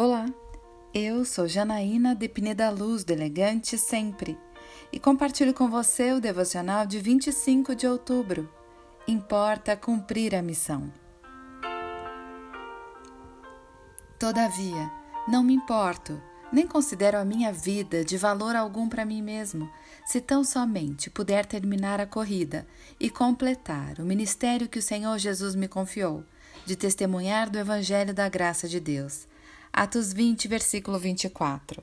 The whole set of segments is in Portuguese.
Olá, eu sou Janaína de Pineda Luz, do Elegante Sempre, e compartilho com você o devocional de 25 de outubro. Importa cumprir a missão. Todavia, não me importo, nem considero a minha vida de valor algum para mim mesmo, se tão somente puder terminar a corrida e completar o ministério que o Senhor Jesus me confiou, de testemunhar do Evangelho da graça de Deus Atos 20, versículo 24.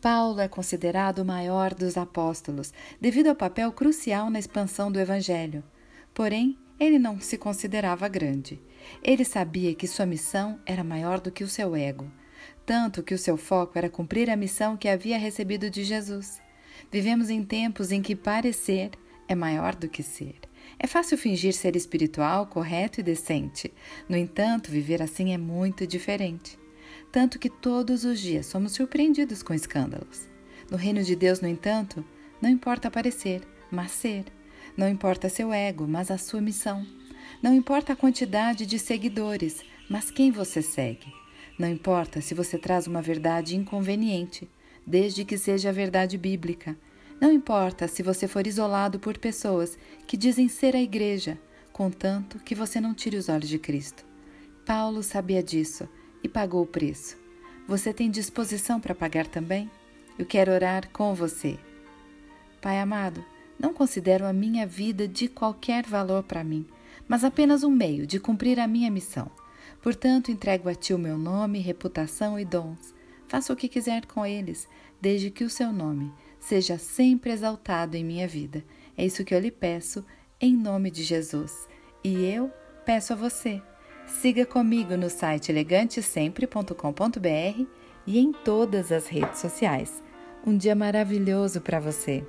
Paulo é considerado o maior dos apóstolos devido ao papel crucial na expansão do Evangelho. Porém, ele não se considerava grande. Ele sabia que sua missão era maior do que o seu ego, tanto que o seu foco era cumprir a missão que havia recebido de Jesus. Vivemos em tempos em que parecer é maior do que ser. É fácil fingir ser espiritual, correto e decente. No entanto, viver assim é muito diferente tanto que todos os dias somos surpreendidos com escândalos. No reino de Deus, no entanto, não importa aparecer, mas ser. Não importa seu ego, mas a sua missão. Não importa a quantidade de seguidores, mas quem você segue. Não importa se você traz uma verdade inconveniente, desde que seja a verdade bíblica. Não importa se você for isolado por pessoas que dizem ser a igreja, contanto que você não tire os olhos de Cristo. Paulo sabia disso e pagou o preço. Você tem disposição para pagar também? Eu quero orar com você. Pai amado, não considero a minha vida de qualquer valor para mim, mas apenas um meio de cumprir a minha missão. Portanto, entrego a Ti o meu nome, reputação e dons. Faça o que quiser com eles, desde que o Seu nome seja sempre exaltado em minha vida. É isso que eu lhe peço, em nome de Jesus. E eu peço a você. Siga comigo no site elegantesempre.com.br e em todas as redes sociais. Um dia maravilhoso para você!